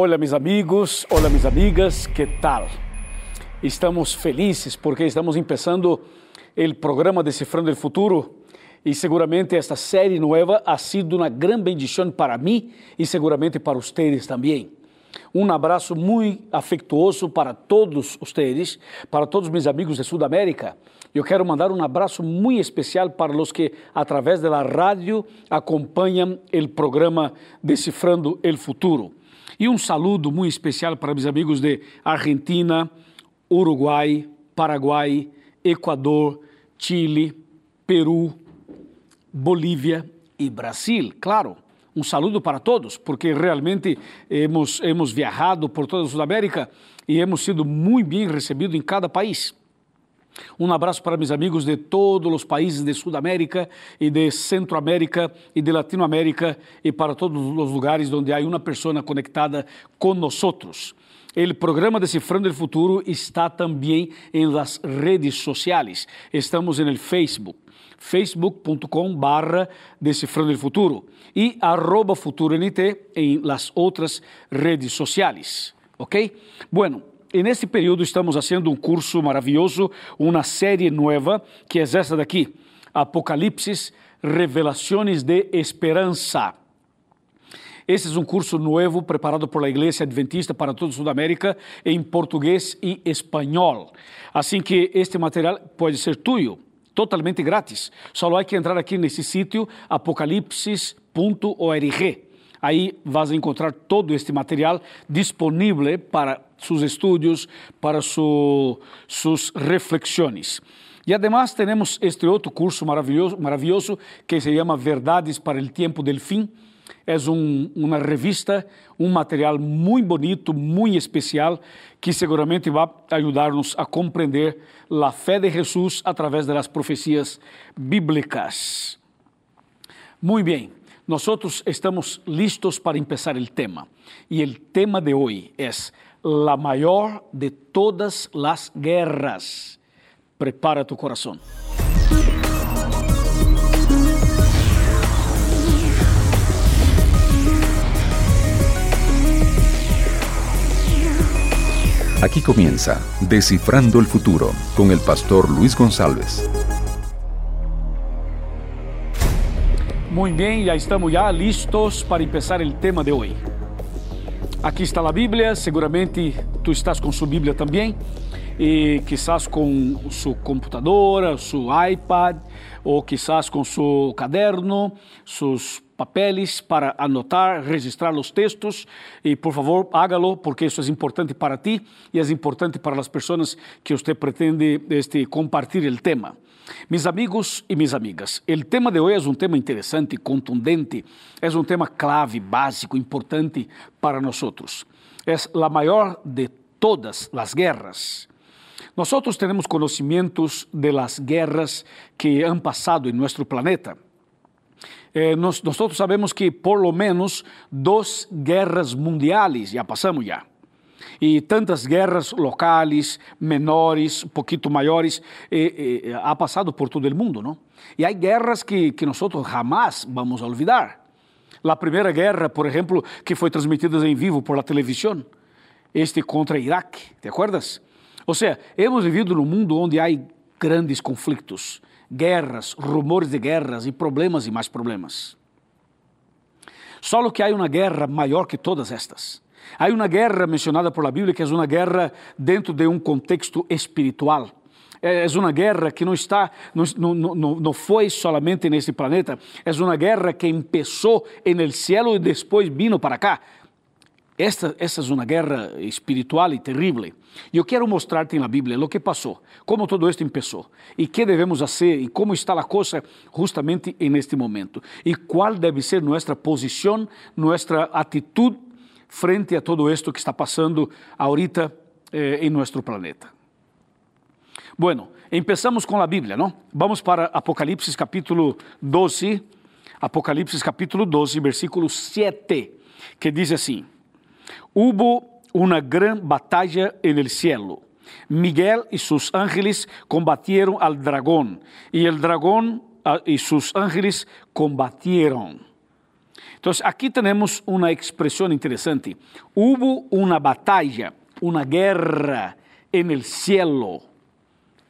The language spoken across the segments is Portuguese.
Olá, meus amigos, olá, minhas amigas, que tal? Estamos felizes porque estamos começando o programa Decifrando o Futuro e seguramente esta série nova ha sido uma grande bendição para mim e seguramente para vocês também. Um abraço muito afetuoso para todos vocês, para todos meus amigos de Sudamérica. Eu quero mandar um abraço muito especial para os que, através da rádio, acompanham o programa Decifrando o Futuro. E um saludo muito especial para meus amigos de Argentina, Uruguai, Paraguai, Equador, Chile, Peru, Bolívia e Brasil, claro. Um saludo para todos, porque realmente hemos, hemos viajado por toda a Sudamérica e hemos sido muito bem recebidos em cada país. Um abraço para meus amigos de todos os países de Sudamérica e de Centroamérica e de Latinoamérica e para todos os lugares onde há uma pessoa conectada com nós. O programa Decifrando o Futuro está também em las redes sociais. Estamos no Facebook, facebook.com barra Decifrando Futuro e arroba FuturoNT em las outras redes sociais. Ok? Bueno, e nesse período estamos fazendo um curso maravilhoso, uma série nova, que é essa daqui, Apocalipse, Revelações de Esperança. Esse é um curso novo preparado por a Igreja Adventista para toda a Sudamérica em português e espanhol. Assim que este material pode ser tuyo, totalmente grátis. Só há que entrar aqui nesse sítio apocalipsis.org. Aí vas encontrar todo este material disponível para seus estudos, para su, reflexões. E además temos este outro curso maravilhoso, maravilhoso que se chama Verdades para o Tempo del Fim. É um, uma revista, um material muito bonito, muito especial, que seguramente vai ajudar-nos a compreender a fé de Jesus através das profecias bíblicas. Muito bem. Nosotros estamos listos para empezar el tema. Y el tema de hoy es la mayor de todas las guerras. Prepara tu corazón. Aquí comienza Descifrando el Futuro con el pastor Luis González. Muito bem, já estamos já listos para começar o tema de hoje. Aqui está a Bíblia, seguramente tu estás com sua Bíblia também, e quizás com sua computadora, seu iPad, ou quizás com seu caderno, seus papeles para anotar, registrar os textos e por favor hágalo porque isso é importante para ti e é importante para as pessoas que você pretende este, compartilhar o tema. Mis amigos e minhas amigas, o tema de hoje é um tema interessante, contundente, é um tema clave, básico, importante para nós. É a maior de todas as guerras. Nós temos conhecimentos de las guerras que han passado em nosso planeta. Eh, nós, nós sabemos que por lo menos duas guerras mundiais já passamos já e tantas guerras locais, menores, um pouquinho maiores, eh, eh, ha passado por todo o mundo, não? E há guerras que, que nós jamais vamos olvidar. A primeira guerra, por exemplo, que foi transmitida em vivo por la televisão, este contra Iraque, te acuerdas? Ou seja, hemos vivido num mundo onde há grandes conflitos, guerras, rumores de guerras e problemas e mais problemas. Só que há uma guerra maior que todas estas Há uma guerra mencionada por la Bíblia que é uma guerra dentro de um contexto espiritual. É uma guerra que não está, não, não, não foi solamente nesse planeta, é uma guerra que começou no céu e depois vino para cá. Esta, é uma guerra espiritual e terrível. E eu quero mostrar-te na Bíblia o que passou, como todo isto começou, e que devemos fazer, e como está a coisa justamente neste momento, e qual deve ser nossa posição, nossa atitude frente a todo esto que está passando ahorita eh, em nosso planeta. Bueno, empezamos com a Bíblia, não? Vamos para Apocalipse capítulo 12, Apocalipse capítulo 12, versículo 7, que diz assim: Hubo uma grande batalha en el cielo. Miguel e seus ángeles combatieron al dragón, e el dragón e seus ángeles combatieron. Entonces, aquí tenemos una expresión interesante. Hubo una batalla, una guerra en el cielo.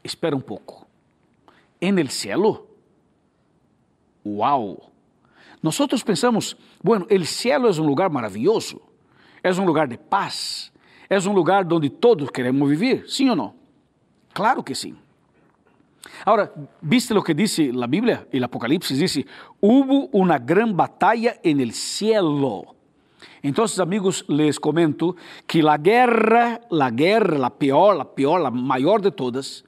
Espera un poco. ¿En el cielo? ¡Wow! Nosotros pensamos, bueno, el cielo es un lugar maravilloso, es un lugar de paz, es un lugar donde todos queremos vivir, ¿sí o no? Claro que sí. Ahora, ¿viste lo que dice la Biblia? El Apocalipsis dice, hubo una gran batalla en el cielo. Entonces, amigos, les comento que la guerra, la guerra, la peor, la peor, la mayor de todas,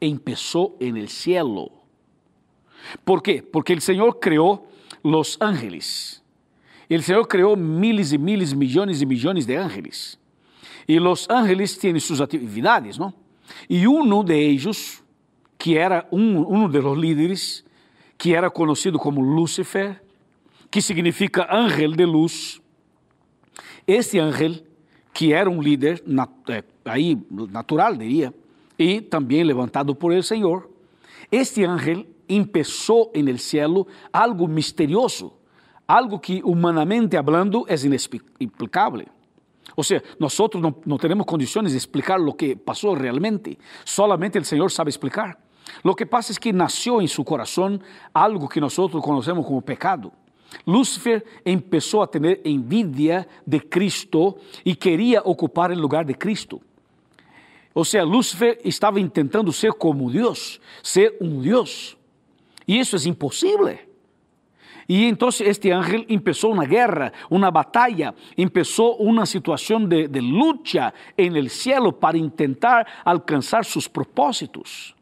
empezó en el cielo. ¿Por qué? Porque el Señor creó los ángeles. El Señor creó miles y miles, millones y millones de ángeles. Y los ángeles tienen sus actividades, ¿no? Y uno de ellos, que era de los líderes, que era conocido como Lúcifer, que significa ángel de luz, este ángel, que era um líder nat eh, aí natural, diria, e também levantado por el Senhor, este ángel empezó en el cielo algo misterioso, algo que humanamente hablando es inexplicable. O sea, nosotros no, no, tenemos condiciones de explicar lo que pasó realmente, solamente el Señor sabe explicar. Lo que pasa es que nació en su corazón algo que nosotros conocemos como pecado. Lúcifer empezó a tener envidia de Cristo y quería ocupar el lugar de Cristo. O sea, Lúcifer estava intentando ser como Deus, ser um Deus. E isso é impossível. E então este ángel começou uma guerra, uma batalha, começou uma situação de, de luta en el cielo para intentar alcançar seus propósitos.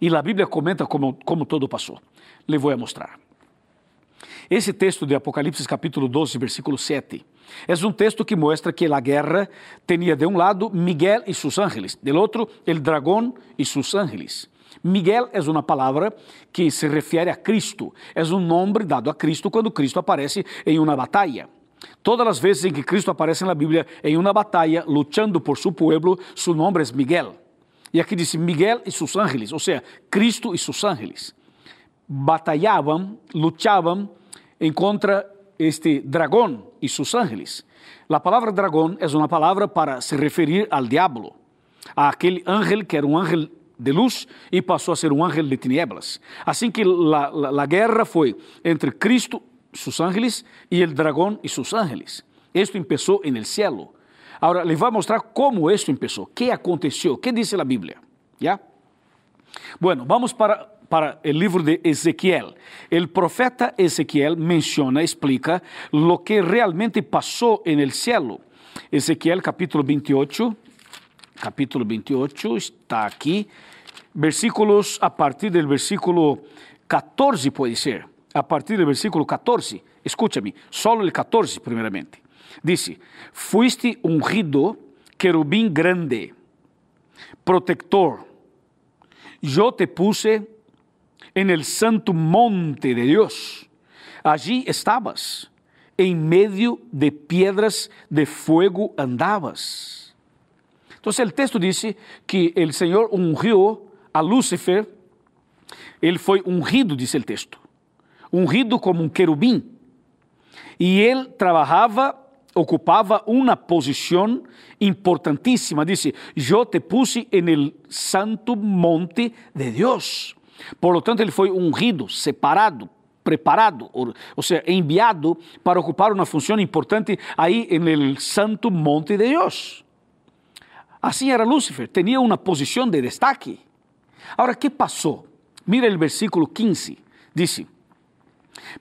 E a Bíblia comenta como, todo passou. Le vou mostrar. Esse texto de Apocalipse capítulo 12, versículo 7 é um texto que mostra que a guerra tinha de um lado Miguel e seus ángeles, del outro el dragão e seus ángeles. Miguel é uma palavra que se refere a Cristo, é um nome dado a Cristo quando Cristo aparece em uma batalha. Todas as vezes em que Cristo aparece na Bíblia em uma batalha, lutando por seu povo, seu nome é Miguel. E aqui diz Miguel e seus ángeles, ou seja, Cristo e seus ángeles. Batalhavam, lutavam em contra este dragão e seus ángeles. A palavra dragão é uma palavra para se referir ao diabo, a aquele ángel que era um ángel de luz e passou a ser um ángel de tinieblas. Assim que a guerra foi entre Cristo, seus ángeles, e o dragão e seus ángeles. Isto começou en el cielo. Agora, lhe vou mostrar como isto começou, o que aconteceu, o que diz a Bíblia. ¿Ya? Bueno, vamos para para o livro de Ezequiel. O profeta Ezequiel menciona, explica lo que realmente passou en el cielo. Ezequiel capítulo 28, capítulo 28 está aqui, versículos a partir do versículo 14 pode ser, a partir do versículo 14, escúchame, solo el 14 primeiramente. Dice, fuiste ungido querubim grande, protector, yo te puse en el santo monte de Dios. Allí estabas, en medio de piedras de fuego andabas. Entonces el texto dice que el Señor ungió a Lúcifer, ele foi ungido, diz o texto, ungido como um querubim. E ele trabalhava, ocupava uma posição importantíssima. Disse: Eu te puse en el santo monte de Deus. Por lo tanto, ele foi ungido, separado, preparado, ou seja, enviado para ocupar uma função importante aí en el santo monte de Deus. Assim era Lúcifer, tinha uma posição de destaque. Agora, que passou? Mira o versículo 15, diz: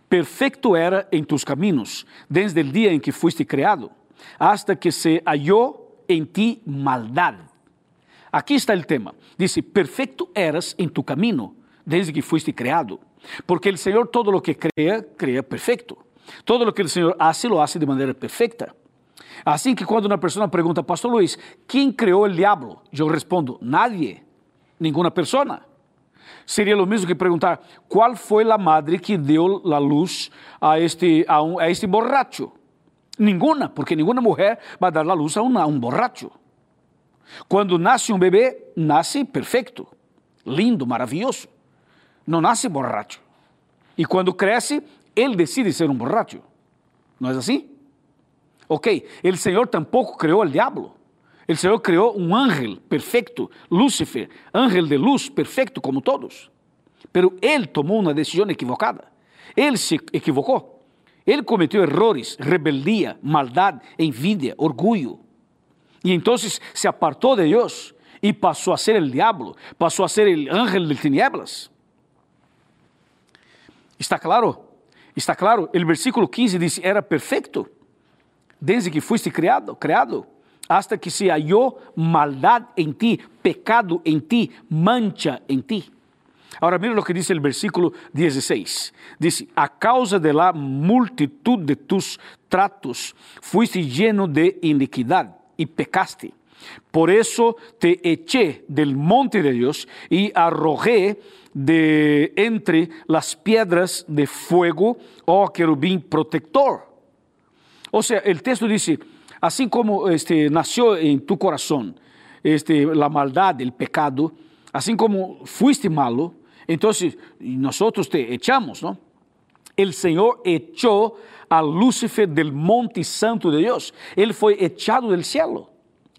Perfecto era em tus caminos, desde o dia em que fuiste criado, hasta que se hallou em ti maldade. Aqui está o tema. Diz: Perfecto eras em tu camino, desde que fuiste criado. Porque o Senhor todo lo que crea, crea perfeito. Todo lo que o Senhor hace, lo hace de maneira perfeita. Assim que quando uma pessoa pergunta, Pastor Luiz, quem criou o diabo? Eu respondo, nadie, nenhuma pessoa. Seria o mesmo que perguntar, qual foi a madre que deu a luz a este, a, um, a este borracho? Nenhuma, porque nenhuma mulher vai dar a luz a um, a um borracho. Quando nasce um bebê, nasce perfeito, lindo, maravilhoso. Não nasce borracho. E quando cresce, él decide ser un borracho. ¿No es así? Ok, el Señor tampoco creó al diablo. El Señor creó un ángel perfecto, Lúcifer, ángel de luz perfecto como todos. Pero Él tomó una decisión equivocada. Él se equivocó. Él cometió errores, rebeldía, maldad, envidia, orgullo. Y entonces se apartó de Dios y pasó a ser el diablo, pasó a ser el ángel de tinieblas. ¿Está claro? Está claro. El versículo 15 dice, era perfecto desde que fuiste criado, creado, hasta que se halló maldad en ti, pecado en ti, mancha en ti. Ahora mira lo que dice el versículo 16. Dice, a causa de la multitud de tus tratos, fuiste lleno de iniquidad y pecaste. Por eso te eché del monte de Dios y arrojé de entre las piedras de fuego, oh querubín protector. O sea, el texto dice, así como este, nació en tu corazón este, la maldad, el pecado, así como fuiste malo, entonces nosotros te echamos, ¿no? El Señor echó a Lucifer del monte santo de Dios. Él fue echado del cielo.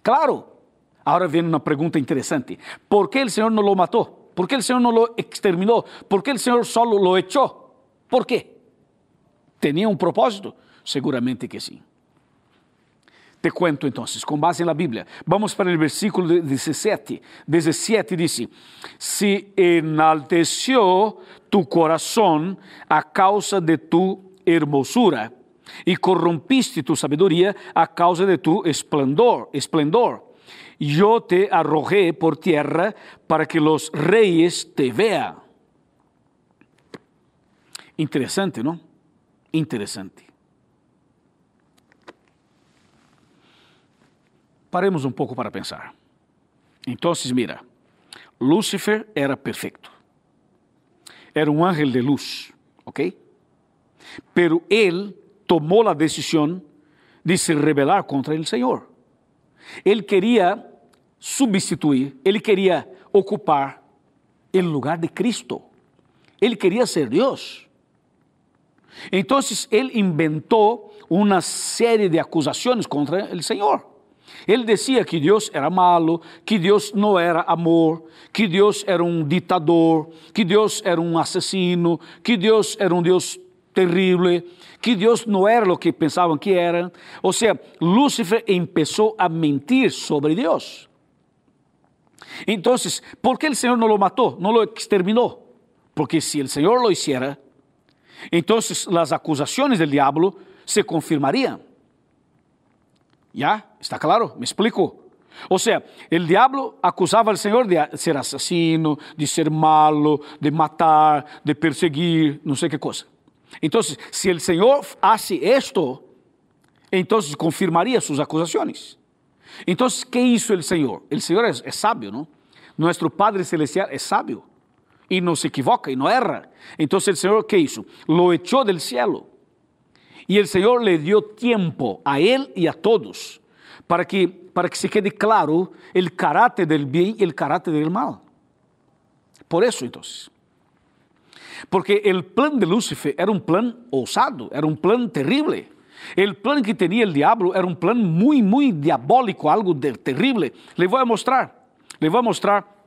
Claro. Ahora viene una pregunta interesante. ¿Por qué el Señor no lo mató? ¿Por qué el Señor no lo exterminó? ¿Por qué el Señor solo lo echó? ¿Por? ¿Tenía un propósito? Seguramente que sí. Te cuento entonces, con base en la Biblia. Vamos para el versículo 17. 17 dice, si enalteció tu corazón a causa de tu hermosura y corrompiste tu sabiduría a causa de tu esplendor, esplendor. Yo te arrojé por tierra para que los reyes te vean. Interesante, ¿no? Interesante. Paremos um pouco para pensar. Então, mira, Lúcifer era perfeito. Era um ángel de luz, ¿ok? Pero ele tomou a decisão de se rebelar contra o Senhor. Ele queria substituir, ele queria ocupar o lugar de Cristo. Ele queria ser Deus. Então, ele inventou uma série de acusações contra o Senhor. Ele dizia que Deus era malo, que Deus não era amor, que Deus era um ditador, que Deus era um assassino, que Deus era um Deus terrível, que Deus não era o que pensavam que era. Ou seja, Lúcifer começou a mentir sobre Deus. Então, por que o Senhor não o matou, não o exterminou? Porque se o Senhor lo hiciera, então as acusações do diabo se confirmariam. ¿Ya? ¿Está claro? ¿Me explico? O sea, el diablo acusaba al Señor de ser asesino, de ser malo, de matar, de perseguir, no sé qué cosa. Entonces, si el Señor hace esto, entonces confirmaría sus acusaciones. Entonces, ¿qué hizo el Señor? El Señor es, es sabio, ¿no? Nuestro Padre Celestial es sabio y no se equivoca y no erra. Entonces, el Señor, ¿qué hizo? Lo echó del cielo y el Señor le dio tiempo a él y a todos para que, para que se quede claro el carácter del bien y el carácter del mal. Por eso entonces. Porque el plan de Lucifer era un plan osado, era un plan terrible. El plan que tenía el diablo era un plan muy, muy diabólico, algo terrible. Le voy a mostrar, le voy a mostrar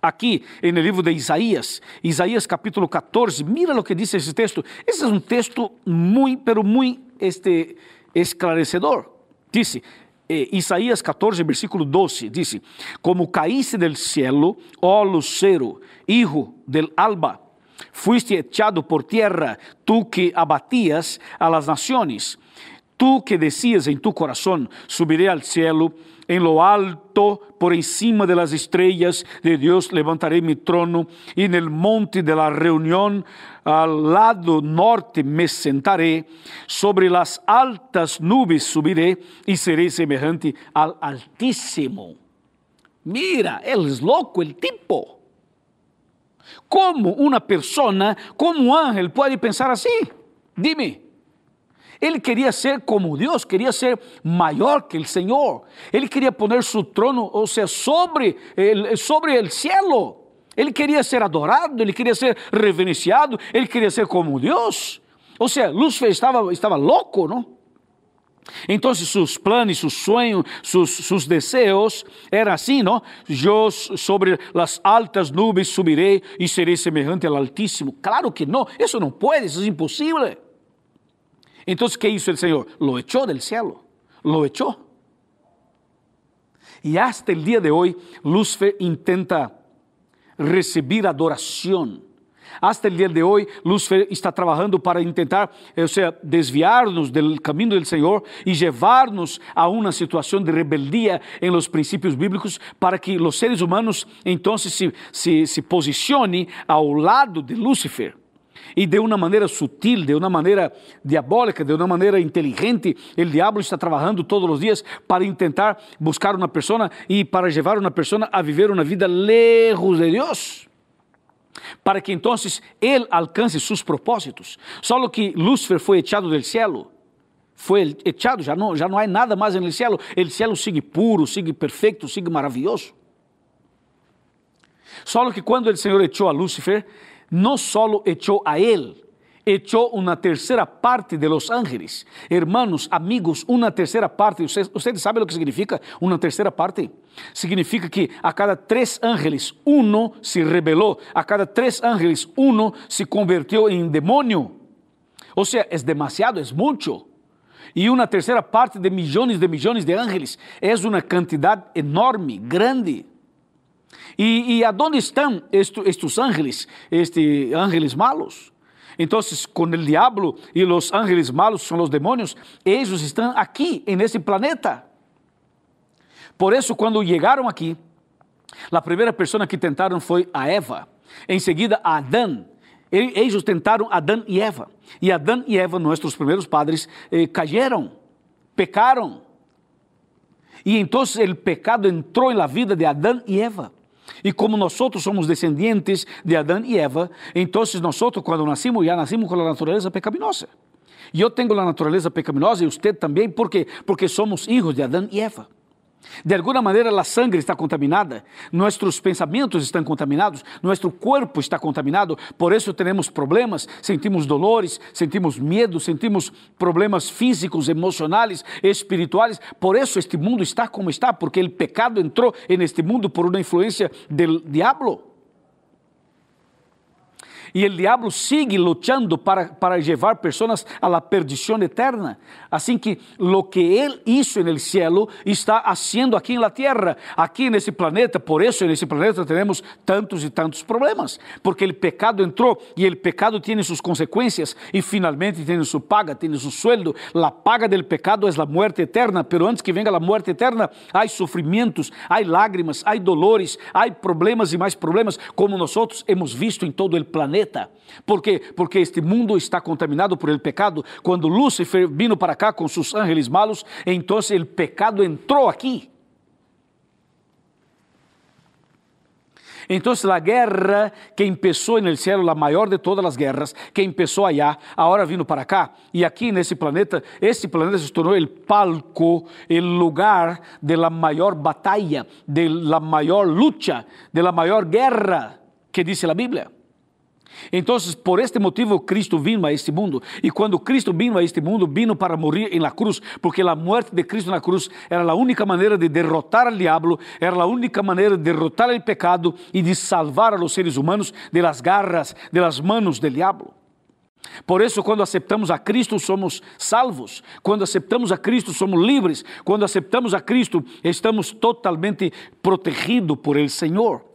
aqui no livro de Isaías, Isaías capítulo 14, mira o que diz esse texto. Esse é um texto muito, pero muito este, esclarecedor. Dice, eh, Isaías 14, versículo 12, dice, como caíste del cielo, oh lucero, hijo del alba, fuiste echado por tierra, tú que abatías a las naciones, tú que decías en tu corazón, subiré al cielo, em lo alto, por encima de las estrellas de Dios, levantaré mi trono, y en el monte de la reunión, al lado norte, me sentaré, sobre las altas nubes subiré, y seré semejante al Altísimo. Mira, él es loco, el tipo. ¿Cómo una persona, como un ángel, puede pensar así? Dime. Ele queria ser como Deus, queria ser maior que o Senhor. Ele queria poner su trono, ou seja, sobre sobre o cielo. Ele queria ser adorado, ele queria ser reverenciado, ele queria ser como Deus. O sea, Lúcifer estaba, estaba loco, ¿no? Entonces sus planes, sus sueños, sus, sus, deseos eran así, ¿no? Yo sobre las altas nubes subiré y seré semejante al Altísimo. Claro que no, eso no puede, eso es imposible. Entonces, ¿qué hizo el Señor? Lo echó del cielo, lo echó. Y hasta el día de hoy, Lucifer intenta recibir adoración hasta el día de hoy, Lucifer está trabajando para intentar, o sea, desviarnos del camino del Señor y llevarnos a una situación de rebeldía en los principios bíblicos para que los seres humanos entonces se, se, se posicionen al lado de Lucifer. E de uma maneira sutil, de uma maneira diabólica, de uma maneira inteligente, o diabo está trabalhando todos os dias para tentar buscar uma pessoa e para levar uma pessoa a viver uma vida lejos de Deus para que entonces él alcance sus propósitos. Solo que Lúcifer fue echado del cielo. Foi echado, já não, já não há nada mais no cielo. O cielo sigue puro, sigue perfeito, sigue maravilhoso. Só que quando o Senhor echou a Lúcifer, não só echou a ele, echó una tercera parte de los ángeles. Hermanos, amigos, una tercera parte. ¿Ustedes, ¿Ustedes lo que significa una tercera parte? Significa que a cada tres ángeles, uno se rebeló. A cada tres ángeles, uno se convirtió en demonio. O sea, es demasiado, es mucho. E uma terceira parte de milhões de milhões de ángeles é uma quantidade enorme, grande. E, e aonde estão estes, estes ángeles, estes ángeles malos? Entonces, con el diablo y los ángeles malos son los demonios, ellos están aquí, en ese planeta. Por eso, cuando llegaron aquí, la primera persona que tentaron fue a Eva, enseguida a Adán. Ellos tentaron a Adán y Eva. Y Adán y Eva, nuestros primeros padres, eh, cayeron, pecaron. Y entonces el pecado entró en la vida de Adán y Eva. E como nós somos descendentes de Adão e Eva, então nós, quando nascimos, já nascimos com a natureza pecaminosa. Eu tenho a natureza pecaminosa e você também, por quê? Porque somos filhos de Adão e Eva. De alguma maneira, a sangre está contaminada, nossos pensamentos estão contaminados, nosso corpo está contaminado, por isso temos problemas, sentimos dolores, sentimos medo, sentimos problemas físicos, emocionais, espirituais. Por isso este mundo está como está, porque o pecado entrou neste mundo por uma influência do diabo. E o diabo sigue lutando para, para levar pessoas a la eterna. Assim que lo que ele hizo en el cielo está haciendo aqui en la tierra, nesse planeta. Por isso, nesse planeta temos tantos e tantos problemas, porque o pecado entrou e o pecado tem suas consequências e finalmente tem sua paga, tem seu sueldo. La paga del pecado é a muerte eterna, pero antes que venga a muerte eterna, há sofrimentos, há lágrimas, há dolores, há problemas e mais problemas, como nós hemos visto em todo o planeta planeta. Por quê? Porque este mundo está contaminado por el pecado. Quando Lúcifer vino para cá com seus ángeles malos, então o pecado entrou aqui. Então, a guerra que começou no céu, a maior de todas as guerras, que começou allá, agora vindo para cá, e aqui nesse planeta, este planeta se tornou o palco, o lugar de la maior batalha, de la maior luta, de la maior guerra, que diz a Bíblia. Então, por este motivo, Cristo vino a este mundo. E quando Cristo vino a este mundo, vino para morrer em la cruz, porque a morte de Cristo na cruz era a única maneira de derrotar al diabo, era a única maneira de derrotar o pecado e de salvar a los seres humanos de las garras, de las manos del diabo. Por isso, quando aceitamos a Cristo, somos salvos. Quando aceitamos a Cristo, somos livres. Quando aceitamos a Cristo, estamos totalmente protegidos por el Senhor.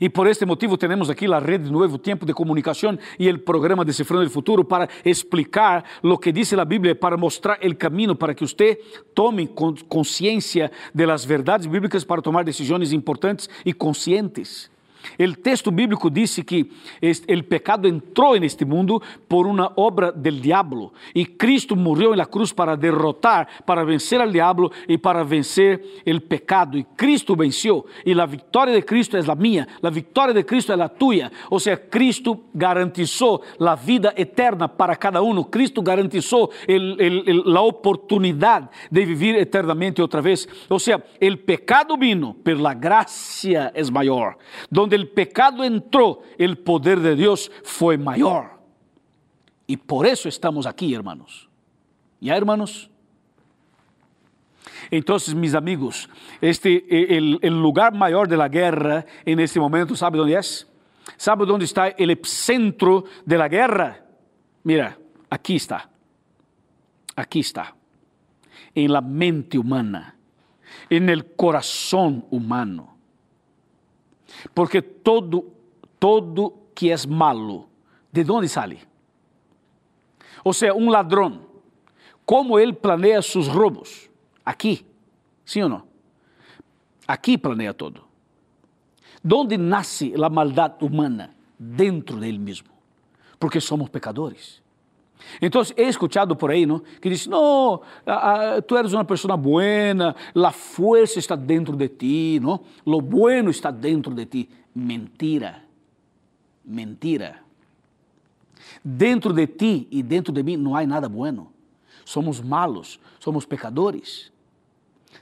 E por este motivo temos aqui a rede Novo Tempo de Comunicação e o programa Decifrando o Futuro para explicar o que diz a Bíblia, para mostrar o caminho para que você tome consciência das verdades bíblicas para tomar decisões importantes e conscientes. O texto bíblico diz que o pecado entrou neste mundo por uma obra del diablo e Cristo morreu na cruz para derrotar, para vencer al diablo e para vencer o pecado. E Cristo venceu e a vitória de Cristo é a minha, a vitória de Cristo é a tuya. Ou seja, Cristo garantizou a vida eterna para cada um. Cristo garantizou a oportunidade de viver eternamente outra vez. Ou seja, o pecado vino, pero la gracia é maior. Donde el pecado entró, el poder de Dios fue mayor. Y por eso estamos aquí, hermanos. ¿Ya, hermanos? Entonces, mis amigos, este, el, el, lugar mayor de la guerra en este momento, ¿sabe dónde es? ¿Sabe dónde está el epicentro de la guerra? Mira, aquí está. Aquí está. En la mente humana, en el corazón humano. Porque todo, todo que es malo, ¿de dónde sale? O sea, un ladrón, ¿cómo él planea sus robos? Aquí, ¿sí o no? Aquí planea todo. ¿Dónde nace la maldad humana? Dentro de él mismo. Porque somos pecadores. Entonces he escuchado por ahí, ¿no? Que dice, no, tú eres una persona buena, la fuerza está dentro de ti, ¿no? Lo bueno está dentro de ti. Mentira, mentira. Dentro de ti e dentro de mim não há nada bueno. Somos malos, somos pecadores.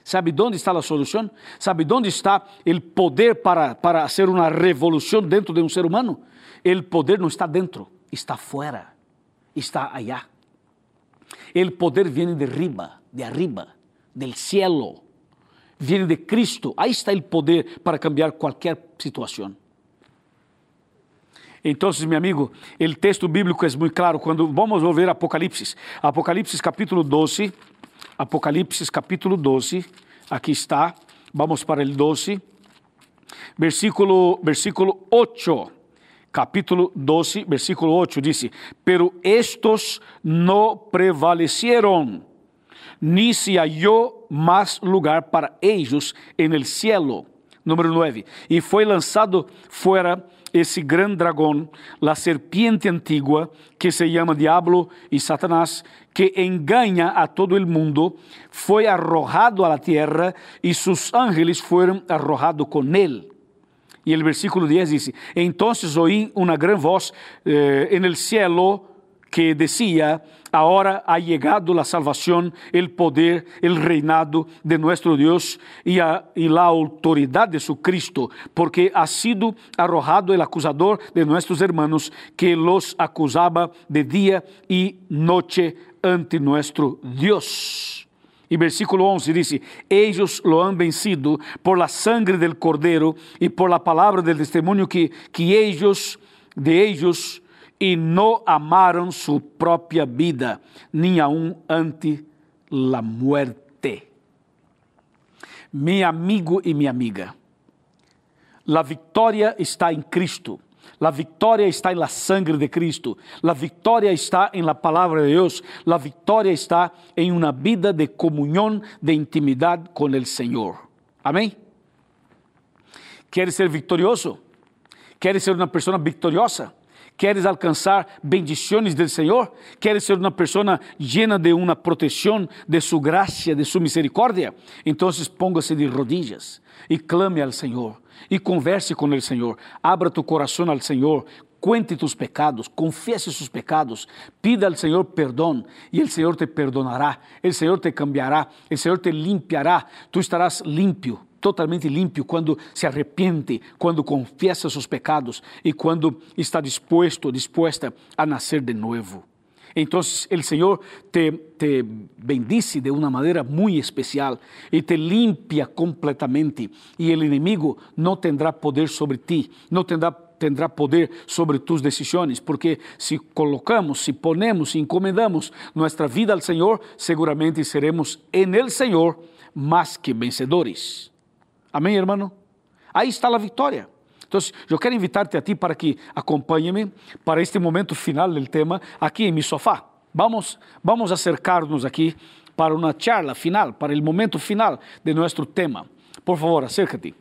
¿Sabe onde está a solução? ¿Sabe onde está o poder para, para fazer uma revolução dentro de um ser humano? O poder não está dentro, está fora, está allá. O poder vem de arriba, de arriba, del cielo. Vem de Cristo. Aí está o poder para cambiar qualquer situação. Então, meu amigo, o texto bíblico é muito claro quando vamos ver Apocalipse. Apocalipse capítulo 12. Apocalipse capítulo 12. Aqui está. Vamos para o 12. Versículo, versículo 8. Capítulo 12, versículo 8 dice, pero estos no prevalecieron, ni se halló más lugar para ellos en el cielo. Número 9. E foi lançado fora esse grande dragão, a serpiente antigua, que se chama Diablo e Satanás, que engana a todo o mundo, foi arrojado a la tierra e seus ángeles foram arrojados com ele. E o versículo 10 diz: Então oí uma grande voz eh, en el cielo que decía, ahora ha llegado la salvación, el poder, el reinado de nuestro Dios y, a, y, la de su Cristo, porque ha sido arrojado el acusador de nuestros hermanos que los acusaba de día y noche ante nuestro Dios. Y versículo 11 dice, ellos lo han vencido por la sangre del cordero y por la palabra del testimonio que, que ellos, de ellos, e não amaram sua própria vida, nem aun ante la muerte. Meu amigo e minha amiga, a vitória está em Cristo. La vitória está em la sangre de Cristo. La vitória está em la palavra de Deus. La vitória está em uma vida de comunhão, de intimidade com o Senhor. Amém? Queres ser vitorioso? Queres ser uma pessoa vitoriosa? ¿Quieres alcanzar bendiciones del Señor? ¿Quieres ser una persona llena de una protección, de su gracia, de su misericordia? Entonces póngase de rodillas y clame al Señor y converse con el Señor. Abra tu corazón al Señor. Cuente tus pecados, confiese sus pecados, pida al Señor perdón y el Señor te perdonará, el Señor te cambiará, el Señor te limpiará, tú estarás limpio totalmente limpio quando se arrepende, quando confessa seus pecados e quando está disposto, disposta a nascer de novo. Então, o Senhor te, te bendice de uma maneira muito especial e te limpia completamente, e o inimigo não terá poder sobre ti, não terá tendrá poder sobre tus decisões, porque se colocamos, se ponemos, se encomendamos nossa vida ao Senhor, seguramente seremos en el Senhor mais que vencedores. Amém, irmão? Aí está a vitória. Então, eu quero invitar-te a ti para que acompanhe-me para este momento final do tema aqui em meu sofá. Vamos, vamos acercar-nos aqui para uma charla final, para o momento final de nosso tema. Por favor, acércate.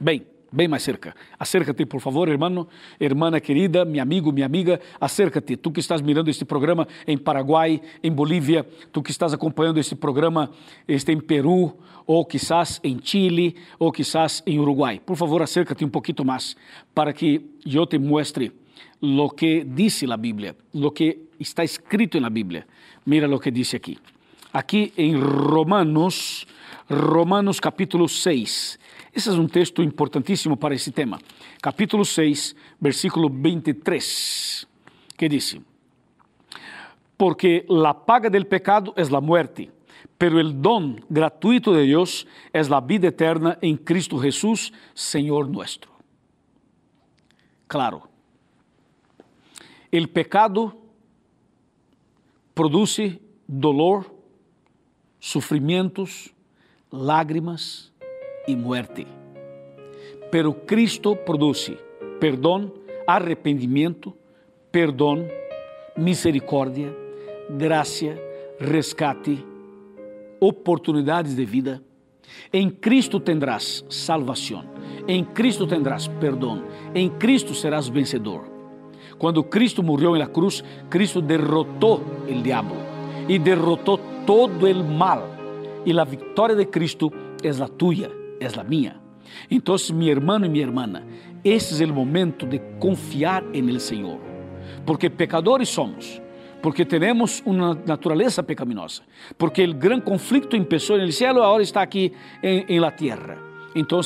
Bem, bem mais cerca. Acércate, por favor, hermano, hermana querida, mi amigo, minha amiga, acércate. Tu que estás mirando este programa em Paraguai, em Bolívia, tu que estás acompanhando este programa este, em Peru, ou quizás em Chile, ou quizás em Uruguai. Por favor, acércate um pouquinho mais para que eu te muestre lo que dice a Bíblia, lo que está escrito na Bíblia. Mira lo que dice aqui. Aqui em Romanos, Romanos capítulo 6. Esse é um texto importantíssimo para esse tema. Capítulo 6, versículo 23, que diz: porque la paga del pecado es la muerte, pero el don gratuito de Dios es la vida eterna en Cristo Jesús, Señor nuestro. Claro, el pecado produce dolor, sufrimientos, lágrimas y muerte. Pero Cristo produce perdón, arrependimiento, perdón, misericordia, gracia, rescate, oportunidades de vida. Em Cristo tendrás salvação, em Cristo tendrás perdão, em Cristo serás vencedor. Quando Cristo morreu na cruz, Cristo derrotou o diabo e derrotou todo o mal. E a vitória de Cristo é a tua, é a minha. Então, meu irmão e minha irmã, esse é o momento de confiar em el Senhor, porque pecadores somos, porque temos uma natureza pecaminosa, porque o grande conflito começou no céu e agora está aqui em, la tierra. Então,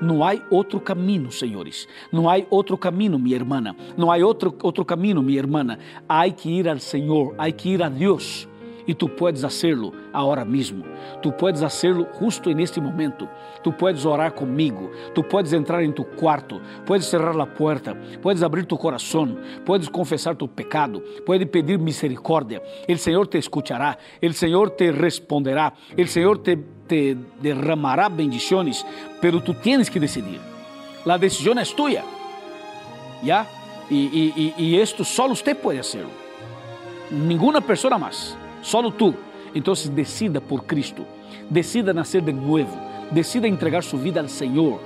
não há outro caminho, senhores. Não há outro caminho, minha irmã. Não há outro, outro caminho, minha irmã. Há que ir ao Senhor, há que ir a Deus. E tu puedes hacerlo agora mesmo. Tu puedes hacerlo justo neste momento. Tu puedes orar comigo. Tu puedes entrar em tu quarto. Puedes cerrar a porta. Puedes abrir tu coração. Puedes confessar tu pecado. Puedes pedir misericórdia. El Senhor te escuchará. El Senhor te responderá. El Senhor te, te derramará bendições. Pero tu tienes que decidir. La decisión es tuya. ¿Ya? Y, y, y, y esto solo usted puede hacerlo. Ninguna persona más. Solo tú. Entonces decida por Cristo. Decida nacer de nuevo. Decida entregar su vida al Señor.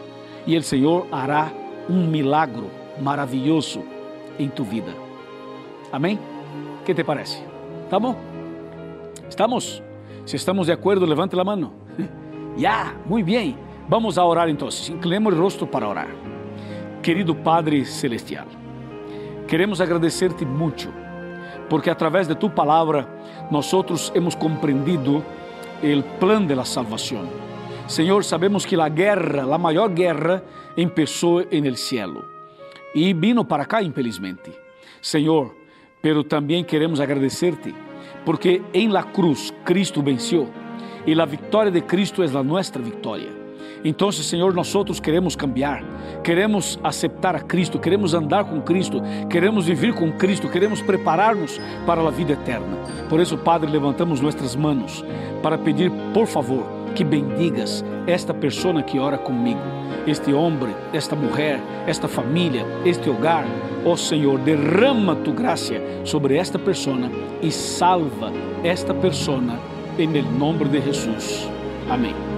Y el Señor hará un milagro maravilloso en tu vida. Amém? ¿Qué te parece? ¿Estamos? ¿Estamos? Si estamos de acuerdo, levante la mano. Ya, muy bien. Vamos a orar entonces. Inclinemos el rostro para orar. Querido Padre Celestial, queremos agradecerte mucho porque através de tu nós hemos compreendido o plano de la salvação. Senhor, sabemos que a guerra, a maior guerra, começou en el cielo e vino para cá, infelizmente. Senhor, pero também queremos agradecerte porque em la cruz Cristo venceu e a vitória de Cristo é a nossa vitória. Então, Senhor, nós outros queremos cambiar, queremos aceitar a Cristo, queremos andar com Cristo, queremos viver com Cristo, queremos preparar-nos para a vida eterna. Por isso, Padre, levantamos nossas mãos para pedir, por favor, que bendigas esta pessoa que ora comigo, este homem, esta mulher, esta família, este hogar. Ó oh, Senhor, derrama tu graça sobre esta pessoa e salva esta pessoa em nome de Jesus. Amém.